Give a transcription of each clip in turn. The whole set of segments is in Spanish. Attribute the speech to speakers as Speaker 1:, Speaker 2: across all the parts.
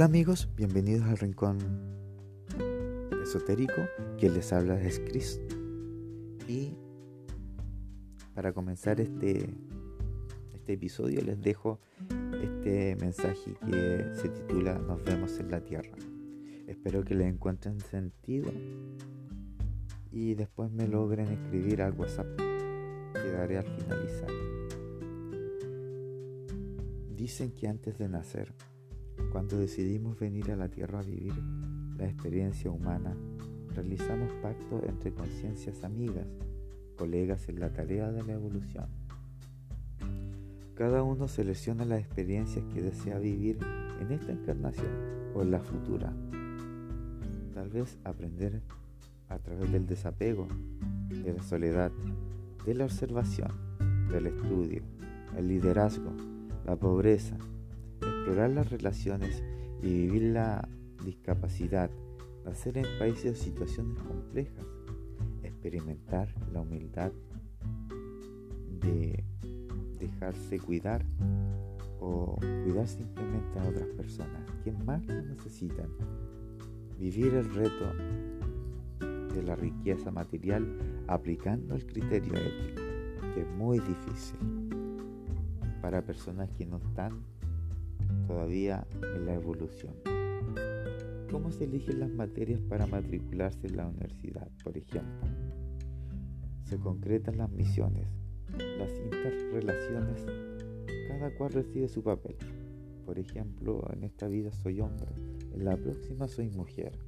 Speaker 1: Hola amigos, bienvenidos al rincón esotérico. Quien les habla es Chris. Y para comenzar este, este episodio les dejo este mensaje que se titula Nos vemos en la Tierra. Espero que le encuentren sentido y después me logren escribir al WhatsApp que daré al finalizar. Dicen que antes de nacer cuando decidimos venir a la Tierra a vivir la experiencia humana, realizamos pactos entre conciencias amigas, colegas en la tarea de la evolución. Cada uno selecciona las experiencias que desea vivir en esta encarnación o en la futura. Tal vez aprender a través del desapego, de la soledad, de la observación, del estudio, el liderazgo, la pobreza, explorar las relaciones y vivir la discapacidad, nacer en países o situaciones complejas, experimentar la humildad de dejarse cuidar o cuidar simplemente a otras personas, que más lo necesitan, vivir el reto de la riqueza material aplicando el criterio ético, que es muy difícil para personas que no están todavía en la evolución. ¿Cómo se eligen las materias para matricularse en la universidad, por ejemplo? Se concretan las misiones, las interrelaciones, cada cual recibe su papel. Por ejemplo, en esta vida soy hombre, en la próxima soy mujer.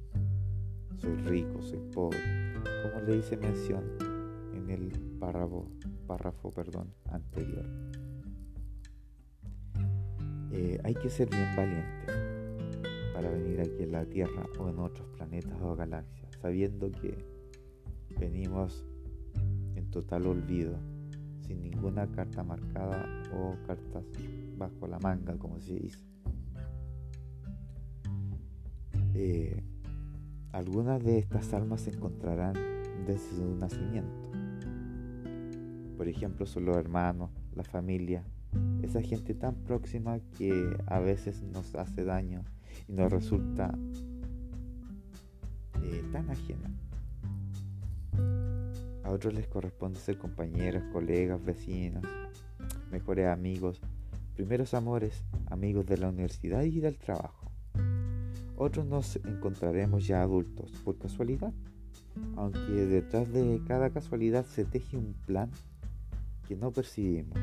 Speaker 1: Soy rico, soy pobre, como le hice mención en el párrafo, párrafo perdón, anterior. Eh, hay que ser bien valiente para venir aquí en la Tierra o en otros planetas o galaxias, sabiendo que venimos en total olvido, sin ninguna carta marcada o cartas bajo la manga, como se dice. Eh, algunas de estas almas se encontrarán desde su nacimiento. Por ejemplo, son los hermanos, la familia, esa gente tan próxima que a veces nos hace daño y nos resulta eh, tan ajena. A otros les corresponde ser compañeros, colegas, vecinos, mejores amigos, primeros amores, amigos de la universidad y del trabajo. Otros nos encontraremos ya adultos por casualidad, aunque detrás de cada casualidad se teje un plan que no percibimos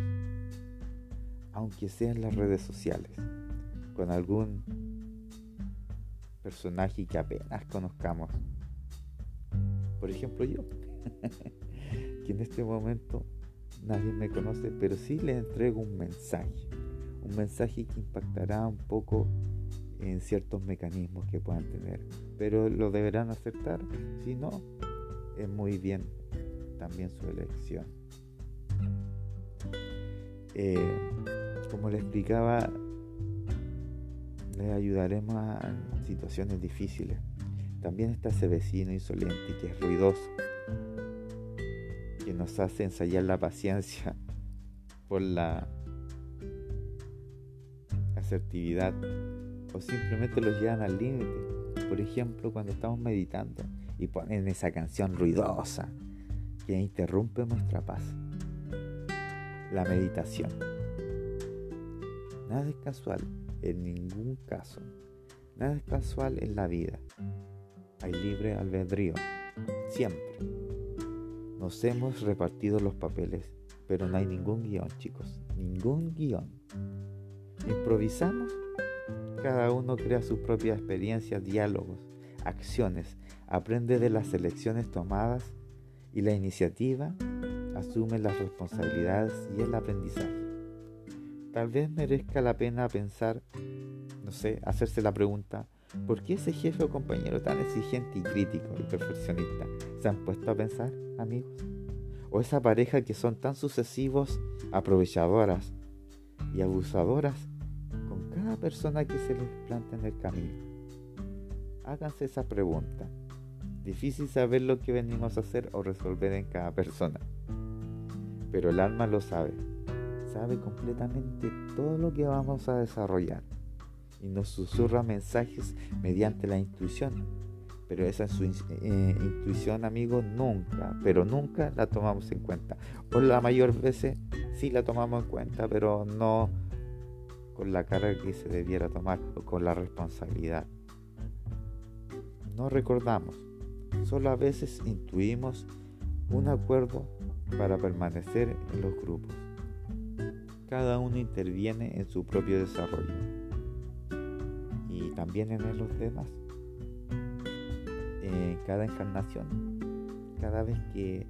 Speaker 1: aunque sea en las redes sociales, con algún personaje que apenas conozcamos. Por ejemplo yo, que en este momento nadie me conoce, pero sí le entrego un mensaje, un mensaje que impactará un poco en ciertos mecanismos que puedan tener, pero lo deberán aceptar, si no, es muy bien también su elección. Eh, como les explicaba, les ayudaremos en situaciones difíciles. También está ese vecino insolente que es ruidoso, que nos hace ensayar la paciencia por la asertividad o simplemente los llevan al límite. Por ejemplo, cuando estamos meditando y ponen esa canción ruidosa que interrumpe nuestra paz. La meditación. Nada es casual, en ningún caso. Nada es casual en la vida. Hay libre albedrío, siempre. Nos hemos repartido los papeles, pero no hay ningún guion, chicos. Ningún guion. Improvisamos. Cada uno crea sus propias experiencias, diálogos, acciones, aprende de las elecciones tomadas y la iniciativa asume las responsabilidades y el aprendizaje. Tal vez merezca la pena pensar, no sé, hacerse la pregunta, ¿por qué ese jefe o compañero tan exigente y crítico y perfeccionista se han puesto a pensar, amigos? ¿O esa pareja que son tan sucesivos, aprovechadoras y abusadoras con cada persona que se les planta en el camino? Háganse esa pregunta. Difícil saber lo que venimos a hacer o resolver en cada persona. Pero el alma lo sabe sabe completamente todo lo que vamos a desarrollar y nos susurra mensajes mediante la intuición. Pero esa eh, intuición, amigos, nunca, pero nunca la tomamos en cuenta. O la mayor veces sí la tomamos en cuenta, pero no con la carga que se debiera tomar o con la responsabilidad. No recordamos, solo a veces intuimos un acuerdo para permanecer en los grupos. Cada uno interviene en su propio desarrollo y también en los demás. En cada encarnación, cada vez que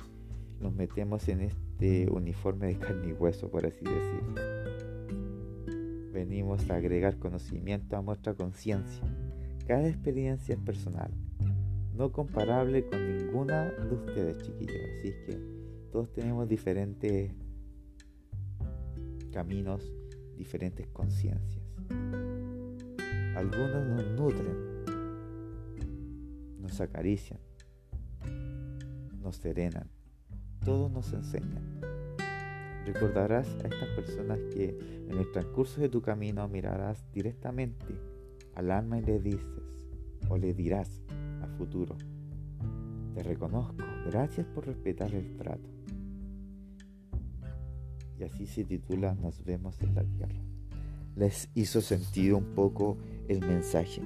Speaker 1: nos metemos en este uniforme de carne y hueso, por así decirlo, venimos a agregar conocimiento a nuestra conciencia. Cada experiencia es personal, no comparable con ninguna de ustedes, chiquillos. Así que todos tenemos diferentes caminos, diferentes conciencias. Algunos nos nutren, nos acarician, nos serenan, todos nos enseñan. Recordarás a estas personas que en el transcurso de tu camino mirarás directamente al alma y le dices o le dirás a futuro, te reconozco, gracias por respetar el trato y así se titula Nos vemos en la tierra. ¿Les hizo sentido un poco el mensaje?